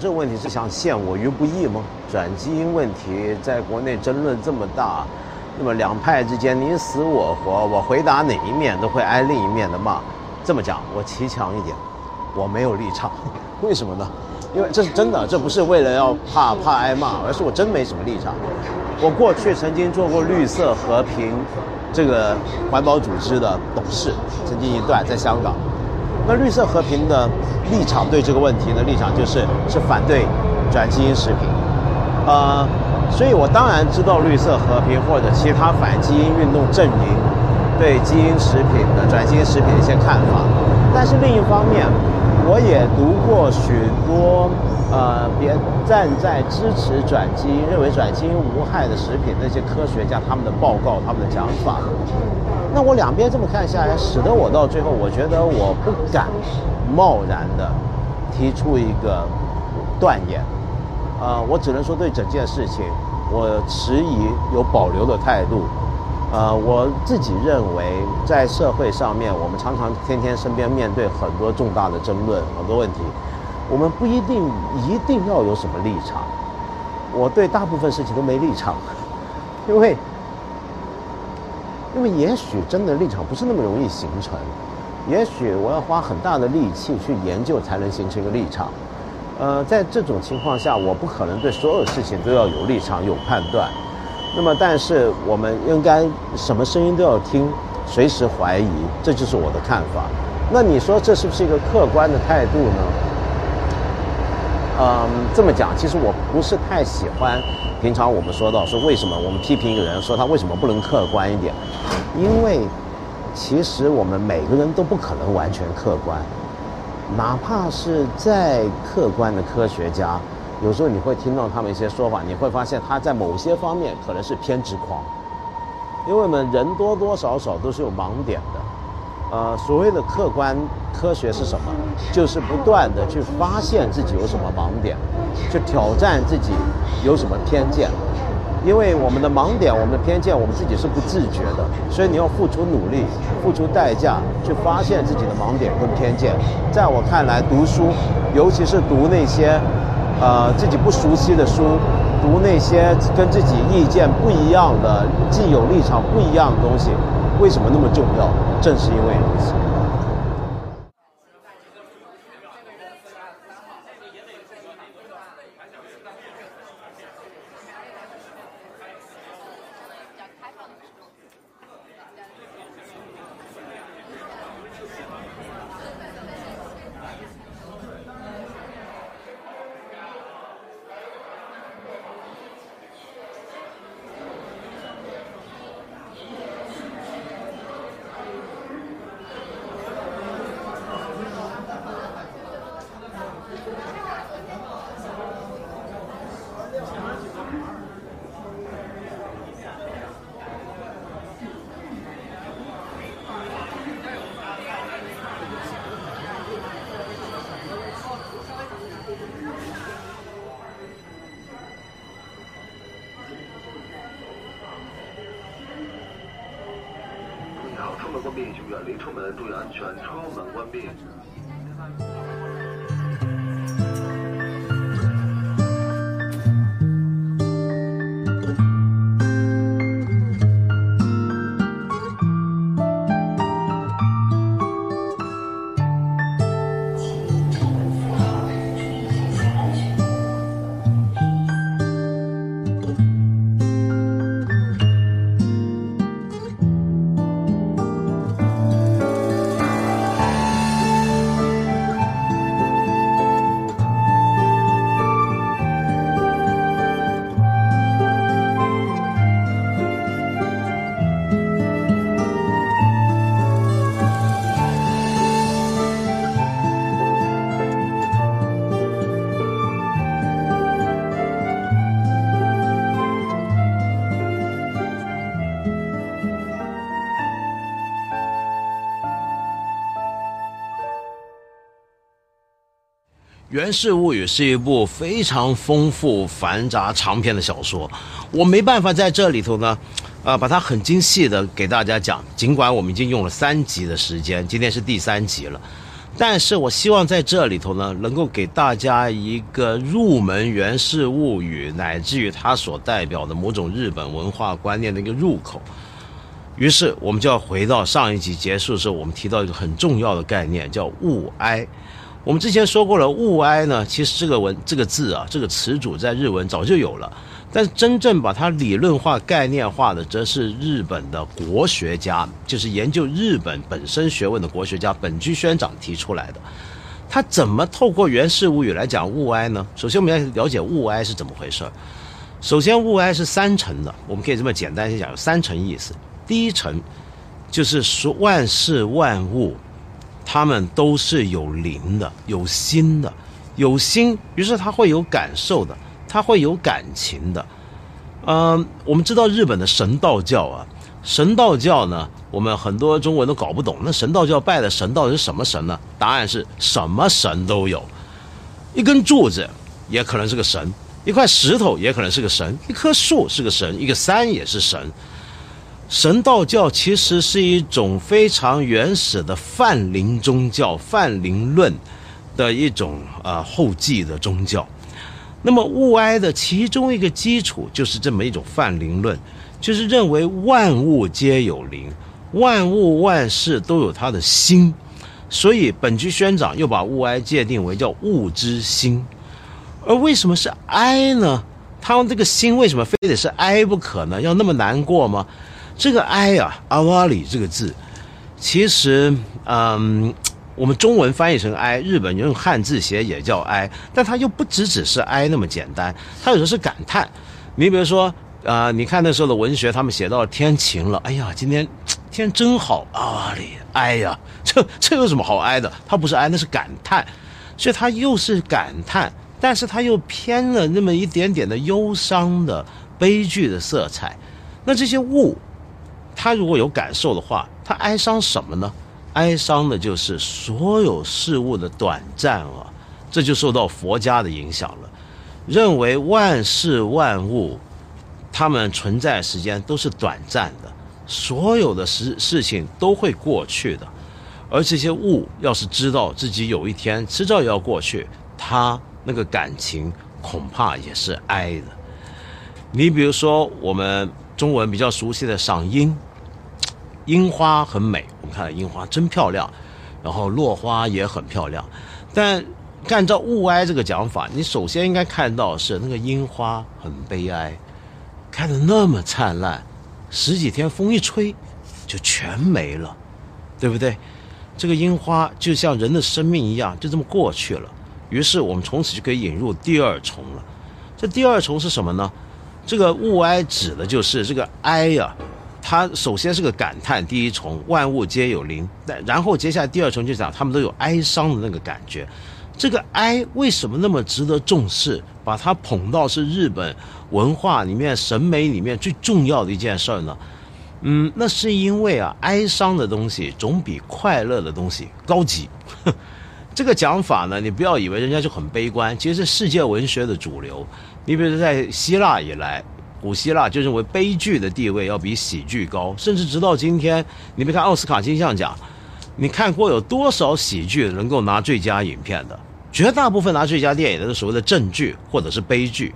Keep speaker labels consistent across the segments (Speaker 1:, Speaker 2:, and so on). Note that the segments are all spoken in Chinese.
Speaker 1: 这个问题是想陷我于不义吗？转基因问题在国内争论这么大，那么两派之间你死我活，我回答哪一面都会挨另一面的骂。这么讲，我骑强一点，我没有立场。为什么呢？因为这是真的，这不是为了要怕怕挨骂，而是我真没什么立场。我过去曾经做过绿色和平这个环保组织的董事，曾经一段在香港。那绿色和平的立场对这个问题的立场就是是反对转基因食品，呃，所以我当然知道绿色和平或者其他反基因运动阵营对基因食品的转基因食品的一些看法，但是另一方面，我也读过许多呃别站在支持转基因、认为转基因无害的食品那些科学家他们的报告、他们的讲法。那我两边这么看下来，使得我到最后，我觉得我不敢贸然的提出一个断言，呃，我只能说对整件事情，我持疑有保留的态度。呃，我自己认为，在社会上面，我们常常天天身边面对很多重大的争论，很多问题，我们不一定一定要有什么立场。我对大部分事情都没立场，因为。因为也许真的立场不是那么容易形成，也许我要花很大的力气去研究才能形成一个立场。呃，在这种情况下，我不可能对所有事情都要有立场、有判断。那么，但是我们应该什么声音都要听，随时怀疑，这就是我的看法。那你说这是不是一个客观的态度呢？嗯，这么讲，其实我不是太喜欢。平常我们说到说为什么我们批评一个人，说他为什么不能客观一点？因为其实我们每个人都不可能完全客观，哪怕是再客观的科学家，有时候你会听到他们一些说法，你会发现他在某些方面可能是偏执狂，因为我们人多多少少都是有盲点的。呃，所谓的客观科学是什么？就是不断的去发现自己有什么盲点，去挑战自己有什么偏见。因为我们的盲点、我们的偏见，我们自己是不自觉的，所以你要付出努力、付出代价去发现自己的盲点跟偏见。在我看来，读书，尤其是读那些呃自己不熟悉的书，读那些跟自己意见不一样的、既有立场不一样的东西。为什么那么重要？正是因为如此。《
Speaker 2: 出门关闭请远离车门注意安全车门关闭。
Speaker 1: 源氏物语》是一部非常丰富、繁杂、长篇的小说，我没办法在这里头呢，呃，把它很精细的给大家讲。尽管我们已经用了三集的时间，今天是第三集了，但是我希望在这里头呢，能够给大家一个入门《源氏物语》，乃至于它所代表的某种日本文化观念的一个入口。于是，我们就要回到上一集结束的时候，我们提到一个很重要的概念，叫物哀。我们之前说过了，物哀呢，其实这个文这个字啊，这个词组在日文早就有了，但是真正把它理论化、概念化的，则是日本的国学家，就是研究日本本身学问的国学家本居宣长提出来的。他怎么透过《源氏物语》来讲物哀呢？首先，我们要了解物哀是怎么回事。首先，物哀是三层的，我们可以这么简单先讲，有三层意思。第一层就是说万事万物，他们都是有灵的、有心的、有心，于是他会有感受的，他会有感情的。嗯，我们知道日本的神道教啊，神道教呢，我们很多中国人都搞不懂，那神道教拜的神到底是什么神呢？答案是什么神都有，一根柱子也可能是个神，一块石头也可能是个神，一棵树是个神，一个山也是神。神道教其实是一种非常原始的泛灵宗教、泛灵论的一种呃后继的宗教。那么物哀的其中一个基础就是这么一种泛灵论，就是认为万物皆有灵，万物万事都有它的心。所以本居宣长又把物哀界定为叫物之心。而为什么是哀呢？他们这个心为什么非得是哀不可呢？要那么难过吗？这个哀啊，阿瓦里这个字，其实，嗯，我们中文翻译成哀，日本用汉字写也叫哀，但它又不只只是哀那么简单，它有时候是感叹。你比如说，啊，你看那时候的文学，他们写到天晴了，哎呀，今天天真好，阿瓦里，哀呀，这这有什么好哀的？它不是哀，那是感叹，所以它又是感叹，但是它又偏了那么一点点的忧伤的悲剧的色彩。那这些物。他如果有感受的话，他哀伤什么呢？哀伤的就是所有事物的短暂啊，这就受到佛家的影响了，认为万事万物，他们存在时间都是短暂的，所有的事事情都会过去的，而这些物要是知道自己有一天迟早要过去，他那个感情恐怕也是哀的。你比如说我们中文比较熟悉的赏樱。樱花很美，我们看到樱花真漂亮，然后落花也很漂亮。但按照物哀这个讲法，你首先应该看到是那个樱花很悲哀，开的那么灿烂，十几天风一吹就全没了，对不对？这个樱花就像人的生命一样，就这么过去了。于是我们从此就可以引入第二重了。这第二重是什么呢？这个物哀指的就是这个哀呀。它首先是个感叹，第一重万物皆有灵，但然后接下来第二重就讲他们都有哀伤的那个感觉。这个哀为什么那么值得重视？把它捧到是日本文化里面、审美里面最重要的一件事儿呢？嗯，那是因为啊，哀伤的东西总比快乐的东西高级。这个讲法呢，你不要以为人家就很悲观，其实是世界文学的主流。你比如在希腊以来。古希腊就认为悲剧的地位要比喜剧高，甚至直到今天，你别看奥斯卡金像奖，你看过有多少喜剧能够拿最佳影片的？绝大部分拿最佳电影的是所谓的正剧或者是悲剧。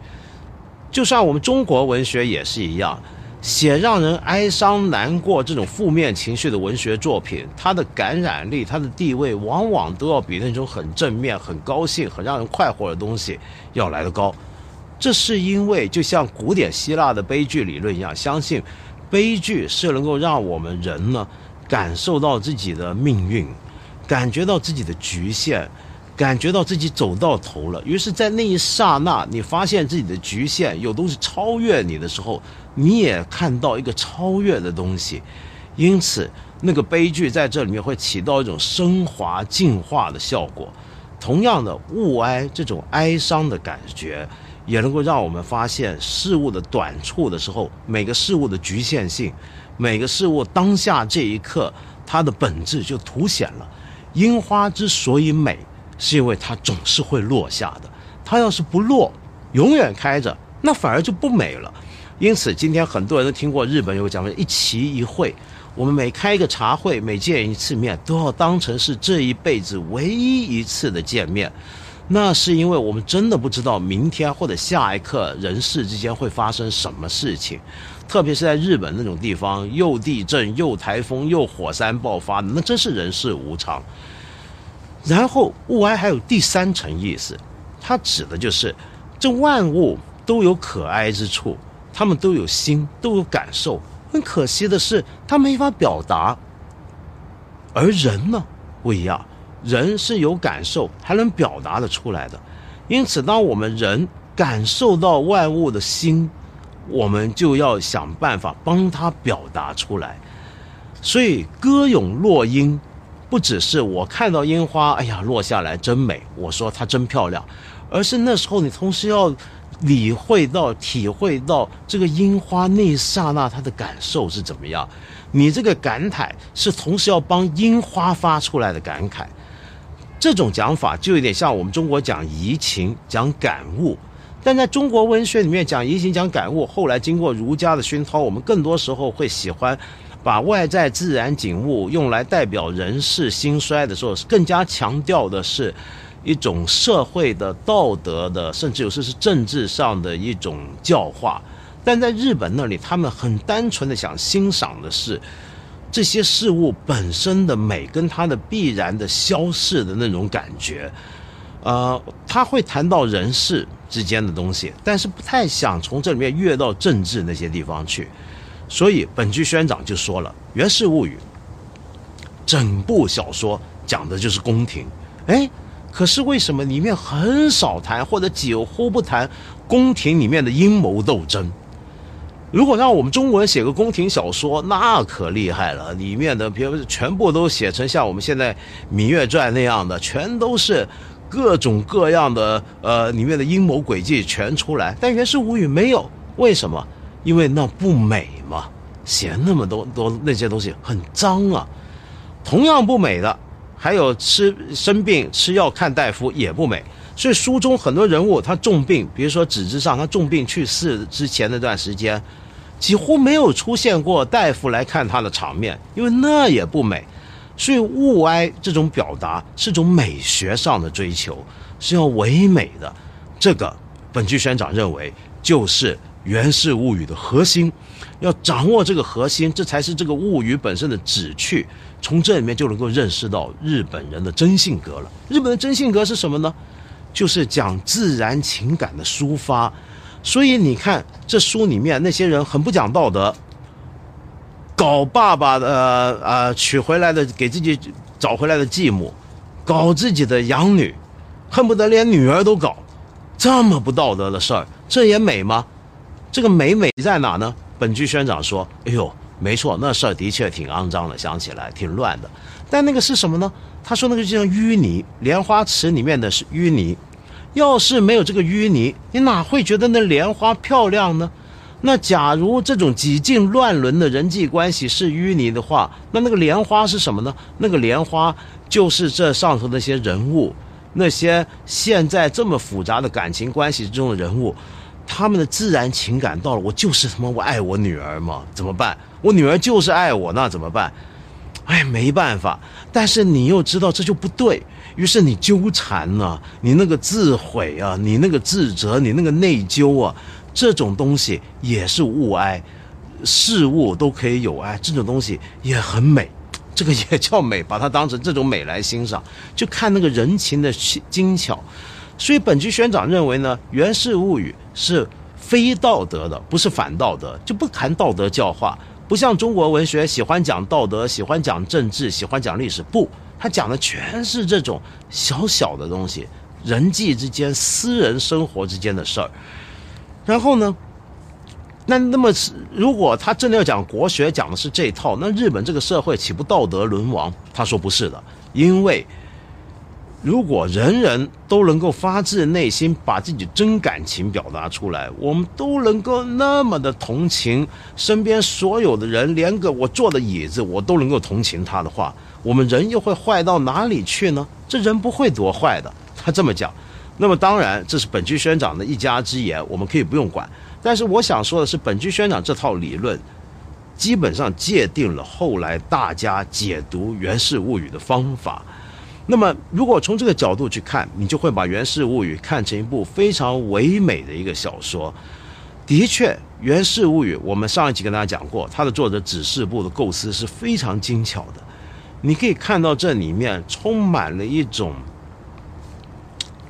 Speaker 1: 就算我们中国文学也是一样，写让人哀伤难过这种负面情绪的文学作品，它的感染力、它的地位，往往都要比那种很正面、很高兴、很让人快活的东西要来得高。这是因为，就像古典希腊的悲剧理论一样，相信悲剧是能够让我们人呢感受到自己的命运，感觉到自己的局限，感觉到自己走到头了。于是，在那一刹那，你发现自己的局限，有东西超越你的时候，你也看到一个超越的东西。因此，那个悲剧在这里面会起到一种升华、净化的效果。同样的，物哀这种哀伤的感觉。也能够让我们发现事物的短处的时候，每个事物的局限性，每个事物当下这一刻它的本质就凸显了。樱花之所以美，是因为它总是会落下的。它要是不落，永远开着，那反而就不美了。因此，今天很多人都听过日本有个讲法“一期一会”。我们每开一个茶会，每见一次面，都要当成是这一辈子唯一一次的见面。那是因为我们真的不知道明天或者下一刻人世之间会发生什么事情，特别是在日本那种地方，又地震又台风又火山爆发，那真是人世无常。然后物哀还有第三层意思，它指的就是这万物都有可哀之处，他们都有心，都有感受。很可惜的是，他没法表达。而人呢，不一样，人是有感受，还能表达的出来的。因此，当我们人感受到万物的心，我们就要想办法帮他表达出来。所以，歌咏落英。不只是我看到樱花，哎呀，落下来真美，我说它真漂亮，而是那时候你同时要理会到、体会到这个樱花那一刹那它的感受是怎么样。你这个感慨是同时要帮樱花发出来的感慨。这种讲法就有点像我们中国讲移情、讲感悟，但在中国文学里面讲移情、讲感悟，后来经过儒家的熏陶，我们更多时候会喜欢。把外在自然景物用来代表人世兴衰的时候，更加强调的是一种社会的道德的，甚至有时是政治上的一种教化。但在日本那里，他们很单纯的想欣赏的是这些事物本身的美，跟它的必然的消逝的那种感觉。呃，他会谈到人世之间的东西，但是不太想从这里面越到政治那些地方去。所以本剧宣长就说了，《源氏物语》整部小说讲的就是宫廷，哎，可是为什么里面很少谈或者几乎不谈宫廷里面的阴谋斗争？如果让我们中国人写个宫廷小说，那可厉害了，里面的比如全部都写成像我们现在《芈月传》那样的，全都是各种各样的呃里面的阴谋诡计全出来。但《源氏物语》没有，为什么？因为那不美嘛，写那么多多那些东西很脏啊。同样不美的，还有吃生病吃药看大夫也不美。所以书中很多人物他重病，比如说纸质上他重病去世之前那段时间，几乎没有出现过大夫来看他的场面，因为那也不美。所以物哀这种表达是种美学上的追求，是要唯美的。这个本剧宣长认为就是。《源氏物语》的核心，要掌握这个核心，这才是这个物语本身的旨趣。从这里面就能够认识到日本人的真性格了。日本的真性格是什么呢？就是讲自然情感的抒发。所以你看，这书里面那些人很不讲道德，搞爸爸的呃娶回来的给自己找回来的继母，搞自己的养女，恨不得连女儿都搞，这么不道德的事儿，这也美吗？这个美美在哪呢？本剧宣长说：“哎呦，没错，那事儿的确挺肮脏的，想起来挺乱的。但那个是什么呢？他说那个就像淤泥，莲花池里面的是淤泥。要是没有这个淤泥，你哪会觉得那莲花漂亮呢？那假如这种几近乱伦的人际关系是淤泥的话，那那个莲花是什么呢？那个莲花就是这上头那些人物，那些现在这么复杂的感情关系之中的人物。”他们的自然情感到了，我就是他妈我爱我女儿嘛，怎么办？我女儿就是爱我，那怎么办？哎，没办法。但是你又知道这就不对，于是你纠缠呢，你那个自毁啊，你那个自责，你那个内疚啊，这种东西也是物哀，事物都可以有爱，这种东西也很美，这个也叫美，把它当成这种美来欣赏，就看那个人情的精巧。所以本局宣长认为呢，《源氏物语》是非道德的，不是反道德，就不谈道德教化，不像中国文学喜欢讲道德、喜欢讲政治、喜欢讲历史，不，他讲的全是这种小小的东西，人际之间、私人生活之间的事儿。然后呢，那那么如果他真的要讲国学，讲的是这一套，那日本这个社会岂不道德沦亡？他说不是的，因为。如果人人都能够发自内心把自己真感情表达出来，我们都能够那么的同情身边所有的人，连个我坐的椅子我都能够同情他的话，我们人又会坏到哪里去呢？这人不会多坏的。他这么讲，那么当然，这是本居宣长的一家之言，我们可以不用管。但是我想说的是，本居宣长这套理论，基本上界定了后来大家解读《源氏物语》的方法。那么，如果从这个角度去看，你就会把《源氏物语》看成一部非常唯美的一个小说。的确，《源氏物语》我们上一集跟大家讲过，它的作者指示部的构思是非常精巧的。你可以看到这里面充满了一种，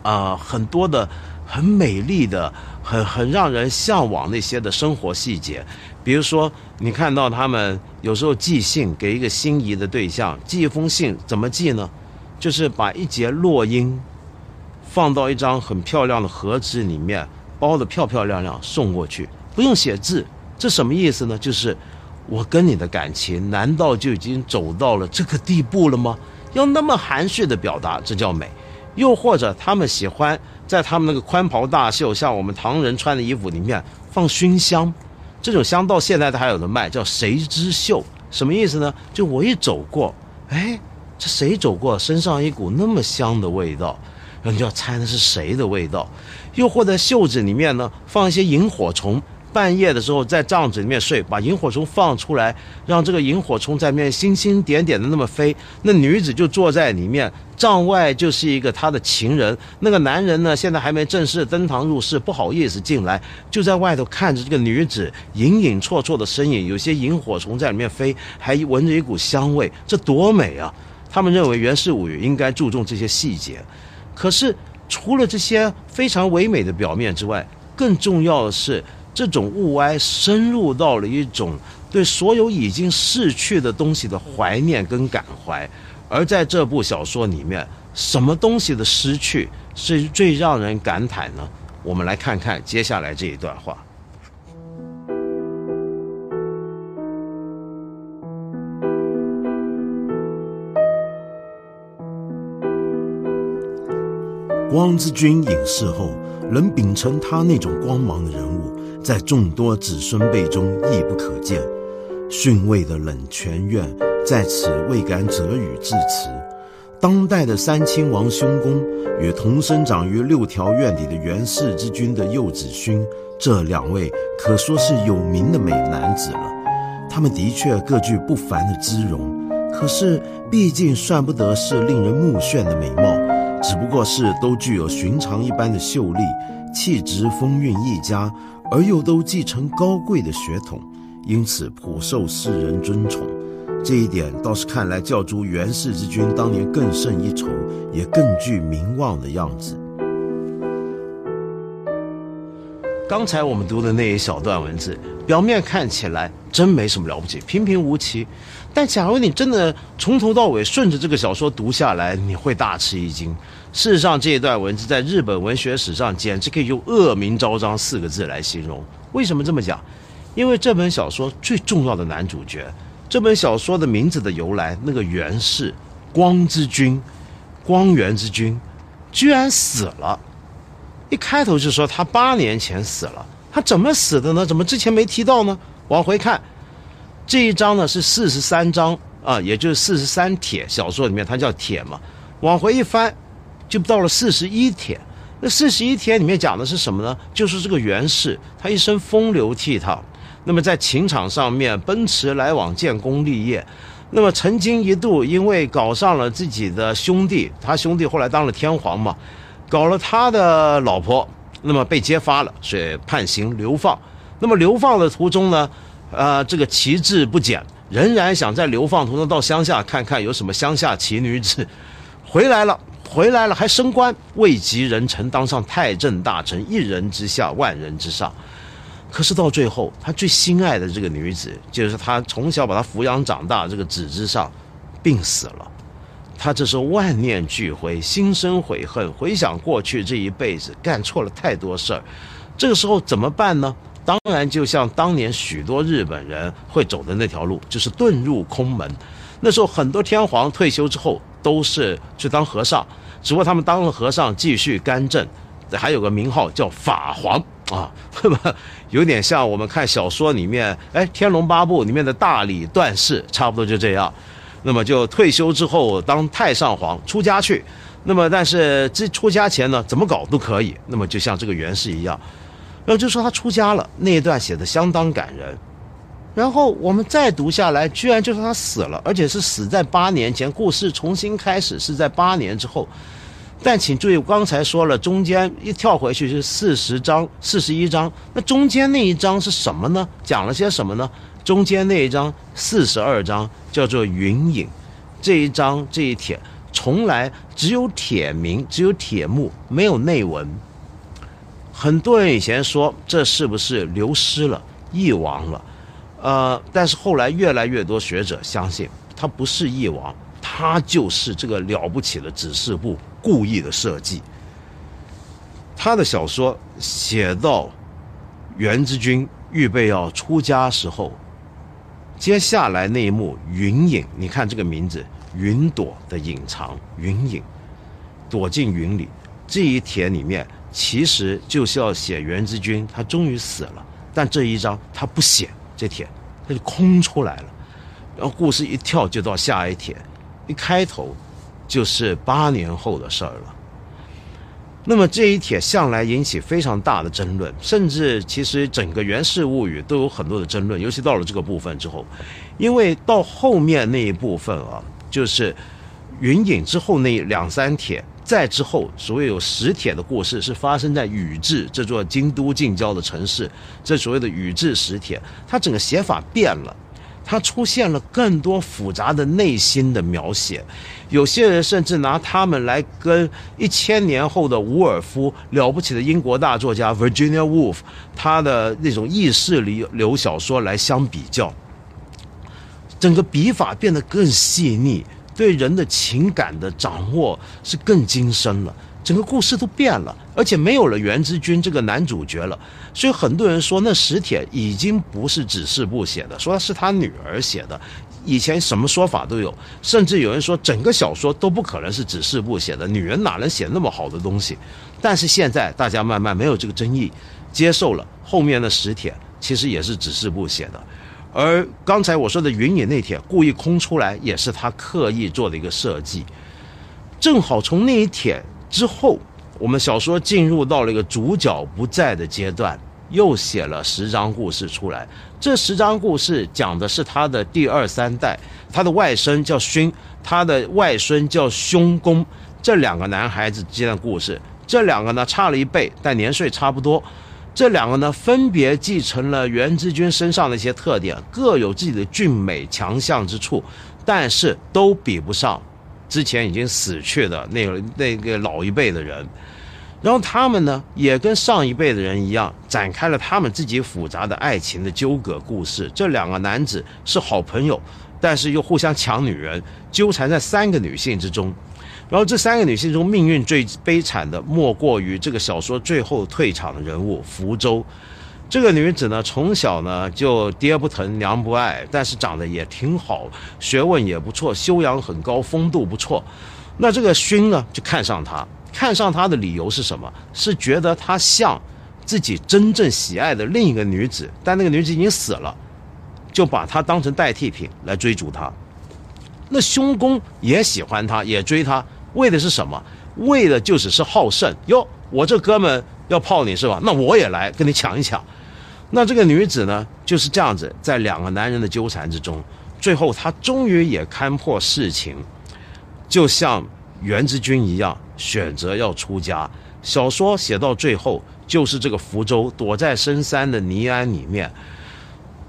Speaker 1: 啊，很多的很美丽的、很很让人向往那些的生活细节。比如说，你看到他们有时候寄信给一个心仪的对象，寄一封信怎么寄呢？就是把一节落英放到一张很漂亮的盒子里面，包的漂漂亮亮送过去，不用写字。这什么意思呢？就是我跟你的感情，难道就已经走到了这个地步了吗？要那么含蓄的表达，这叫美。又或者他们喜欢在他们那个宽袍大袖，像我们唐人穿的衣服里面放熏香，这种香到现在都还有的卖，叫谁之秀？什么意思呢？就我一走过，哎。这谁走过，身上一股那么香的味道，然后你就要猜那是谁的味道。又或者袖子里面呢放一些萤火虫，半夜的时候在帐子里面睡，把萤火虫放出来，让这个萤火虫在面星星点点的那么飞。那女子就坐在里面，帐外就是一个他的情人。那个男人呢，现在还没正式登堂入室，不好意思进来，就在外头看着这个女子隐隐绰绰的身影，有些萤火虫在里面飞，还闻着一股香味，这多美啊！他们认为《源氏物语》应该注重这些细节，可是除了这些非常唯美的表面之外，更重要的是这种物哀深入到了一种对所有已经逝去的东西的怀念跟感怀。而在这部小说里面，什么东西的失去是最让人感慨呢？我们来看看接下来这一段话。
Speaker 3: 汪之君隐世后，能秉承他那种光芒的人物，在众多子孙辈中亦不可见。逊位的冷泉院在此未敢择语致辞。当代的三亲王兄公与同生长于六条院里的元氏之君的幼子勋，这两位可说是有名的美男子了。他们的确各具不凡的姿容，可是毕竟算不得是令人目眩的美貌。只不过是都具有寻常一般的秀丽气质、风韵一家，而又都继承高贵的血统，因此颇受世人尊崇。这一点倒是看来教主元氏之君当年更胜一筹，也更具名望的样子。
Speaker 1: 刚才我们读的那一小段文字，表面看起来真没什么了不起，平平无奇。但假如你真的从头到尾顺着这个小说读下来，你会大吃一惊。事实上，这一段文字在日本文学史上简直可以用“恶名昭彰”四个字来形容。为什么这么讲？因为这本小说最重要的男主角，这本小说的名字的由来，那个源氏光之君、光源之君，居然死了。一开头就说他八年前死了，他怎么死的呢？怎么之前没提到呢？往回看。这一章呢是四十三章啊，也就是四十三帖小说里面，它叫帖嘛。往回一翻，就到了四十一帖。那四十一帖里面讲的是什么呢？就是这个袁氏，他一生风流倜傥，那么在情场上面奔驰来往，建功立业。那么曾经一度因为搞上了自己的兄弟，他兄弟后来当了天皇嘛，搞了他的老婆，那么被揭发了，所以判刑流放。那么流放的途中呢？呃，这个旗帜不减，仍然想在流放途中到乡下看看有什么乡下奇女子，回来了，回来了，还升官，位极人臣，当上太政大臣，一人之下，万人之上。可是到最后，他最心爱的这个女子，就是他从小把他抚养长大这个子之上，病死了。他这是万念俱灰，心生悔恨，回想过去这一辈子干错了太多事儿，这个时候怎么办呢？当然，就像当年许多日本人会走的那条路，就是遁入空门。那时候很多天皇退休之后都是去当和尚，只不过他们当了和尚继续干政，还有个名号叫法皇啊，那 么有点像我们看小说里面，哎，《天龙八部》里面的大理段氏，差不多就这样。那么就退休之后当太上皇，出家去。那么，但是这出家前呢，怎么搞都可以。那么，就像这个袁氏一样，然后就说他出家了，那一段写的相当感人。然后我们再读下来，居然就说他死了，而且是死在八年前。故事重新开始是在八年之后。但请注意，刚才说了，中间一跳回去是四十章、四十一章，那中间那一章是什么呢？讲了些什么呢？中间那一章四十二章叫做云影，这一章这一帖从来只有帖名，只有帖目，没有内文。很多人以前说这是不是流失了、遗忘了？呃，但是后来越来越多学者相信，它不是遗忘，它就是这个了不起的指示部。故意的设计。他的小说写到袁之君预备要出家时候，接下来那一幕云隐，你看这个名字“云朵”的隐藏，云隐躲进云里。这一帖里面其实就是要写袁之君他终于死了，但这一章他不写这帖，他就空出来了。然后故事一跳就到下一帖，一开头。就是八年后的事儿了。那么这一帖向来引起非常大的争论，甚至其实整个《源氏物语》都有很多的争论，尤其到了这个部分之后，因为到后面那一部分啊，就是云隐之后那两三帖，再之后所谓有十帖的故事是发生在宇治这座京都近郊的城市，这所谓的宇治十帖，它整个写法变了。它出现了更多复杂的内心的描写，有些人甚至拿他们来跟一千年后的伍尔夫了不起的英国大作家 Virginia Woolf 他的那种意识流流小说来相比较，整个笔法变得更细腻，对人的情感的掌握是更精深了。整个故事都变了，而且没有了袁之君这个男主角了，所以很多人说那史帖已经不是指示部写的，说是他女儿写的。以前什么说法都有，甚至有人说整个小说都不可能是指示部写的，女人哪能写那么好的东西？但是现在大家慢慢没有这个争议，接受了后面的史帖其实也是指示部写的，而刚才我说的云隐那帖故意空出来，也是他刻意做的一个设计，正好从那一帖。之后，我们小说进入到了一个主角不在的阶段，又写了十章故事出来。这十章故事讲的是他的第二三代，他的外甥叫勋，他的外孙叫兄公，这两个男孩子之间的故事。这两个呢差了一辈，但年岁差不多。这两个呢分别继承了袁之君身上的一些特点，各有自己的俊美强项之处，但是都比不上。之前已经死去的那个那个老一辈的人，然后他们呢也跟上一辈的人一样，展开了他们自己复杂的爱情的纠葛故事。这两个男子是好朋友，但是又互相抢女人，纠缠在三个女性之中。然后这三个女性中，命运最悲惨的莫过于这个小说最后退场的人物福州。这个女子呢，从小呢就爹不疼娘不爱，但是长得也挺好，学问也不错，修养很高，风度不错。那这个勋呢，就看上她，看上她的理由是什么？是觉得她像自己真正喜爱的另一个女子，但那个女子已经死了，就把她当成代替品来追逐她。那兄公也喜欢她，也追她，为的是什么？为的就只是好胜哟。我这哥们要泡你是吧？那我也来跟你抢一抢。那这个女子呢，就是这样子，在两个男人的纠缠之中，最后她终于也看破事情，就像袁之君一样，选择要出家。小说写到最后，就是这个福州躲在深山的尼庵里面。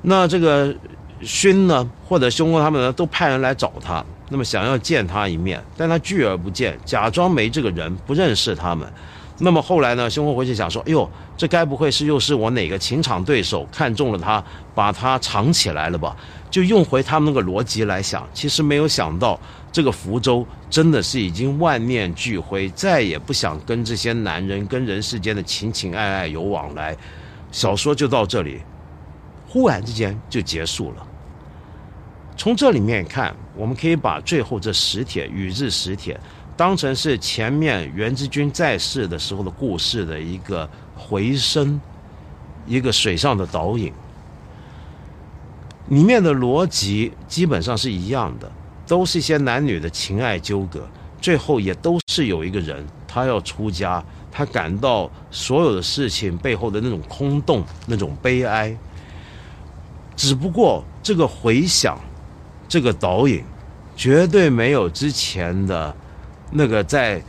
Speaker 1: 那这个勋呢，或者兄公他们呢，都派人来找他，那么想要见他一面，但他拒而不见，假装没这个人，不认识他们。那么后来呢？兄公回去想说：“哎呦，这该不会是又是我哪个情场对手看中了他，把他藏起来了吧？”就用回他们那个逻辑来想，其实没有想到，这个福州真的是已经万念俱灰，再也不想跟这些男人、跟人世间的情情爱爱有往来。小说就到这里，忽然之间就结束了。从这里面看，我们可以把最后这十帖宇治十帖。当成是前面袁之君在世的时候的故事的一个回声，一个水上的导引。里面的逻辑基本上是一样的，都是一些男女的情爱纠葛。最后也都是有一个人，他要出家，他感到所有的事情背后的那种空洞、那种悲哀。只不过这个回响，这个导引，绝对没有之前的那个在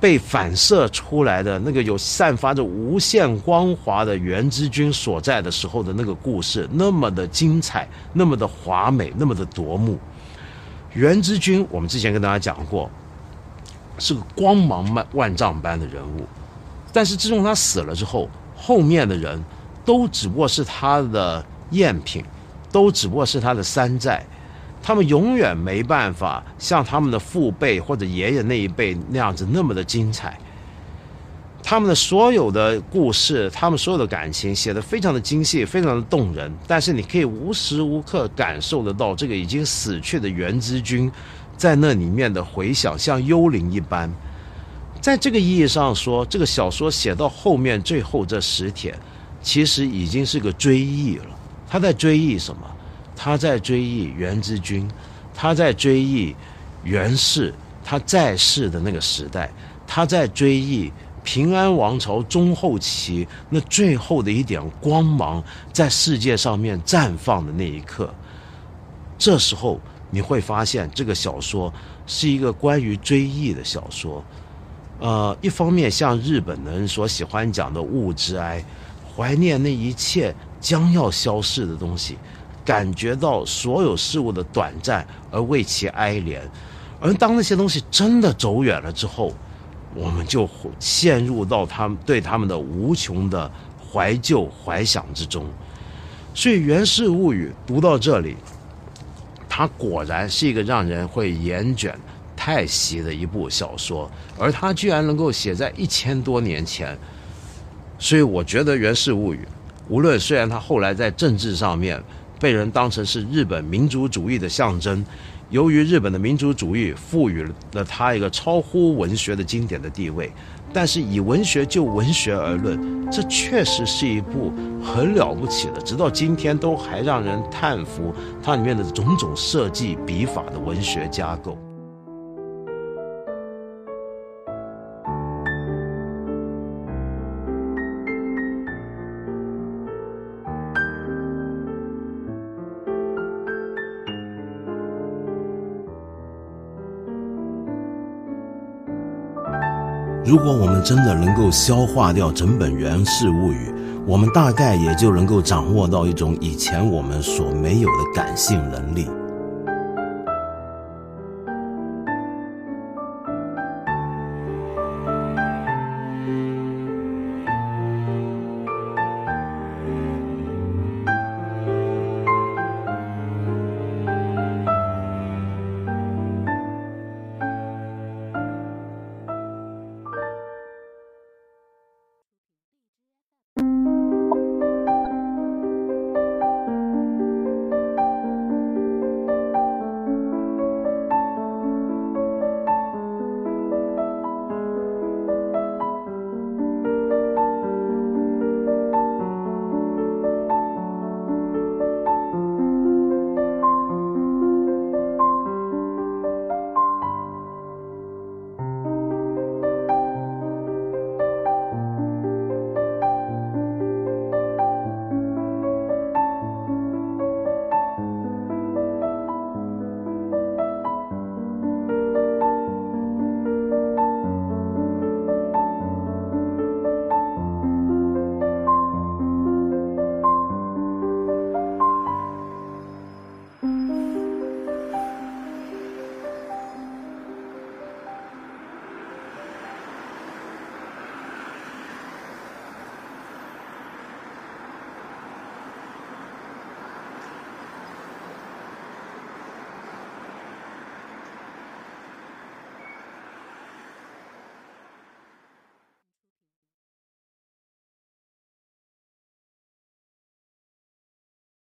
Speaker 1: 被反射出来的那个有散发着无限光华的原之君所在的时候的那个故事那么的精彩，那么的华美，那么的夺目。原之君，我们之前跟大家讲过，是个光芒万万丈般的人物，但是自从他死了之后，后面的人都只不过是他的。赝品，都只不过是他的山寨，他们永远没办法像他们的父辈或者爷爷那一辈那样子那么的精彩。他们的所有的故事，他们所有的感情写得非常的精细，非常的动人。但是你可以无时无刻感受得到这个已经死去的袁之君，在那里面的回响像幽灵一般。在这个意义上说，这个小说写到后面最后这十帖，其实已经是个追忆了。他在追忆什么？他在追忆袁之君，他在追忆袁氏他在世的那个时代，他在追忆平安王朝中后期那最后的一点光芒在世界上面绽放的那一刻。这时候你会发现，这个小说是一个关于追忆的小说。呃，一方面像日本人所喜欢讲的物之哀，怀念那一切。将要消逝的东西，感觉到所有事物的短暂而为其哀怜，而当那些东西真的走远了之后，我们就陷入到他们对他们的无穷的怀旧怀想之中。所以《源氏物语》读到这里，它果然是一个让人会眼卷太息的一部小说，而它居然能够写在一千多年前，所以我觉得《源氏物语》。无论虽然他后来在政治上面被人当成是日本民族主义的象征，由于日本的民族主义赋予了它一个超乎文学的经典的地位，但是以文学就文学而论，这确实是一部很了不起的，直到今天都还让人叹服它里面的种种设计笔法的文学架构。
Speaker 3: 如果我们真的能够消化掉整本《源氏物语》，我们大概也就能够掌握到一种以前我们所没有的感性能力。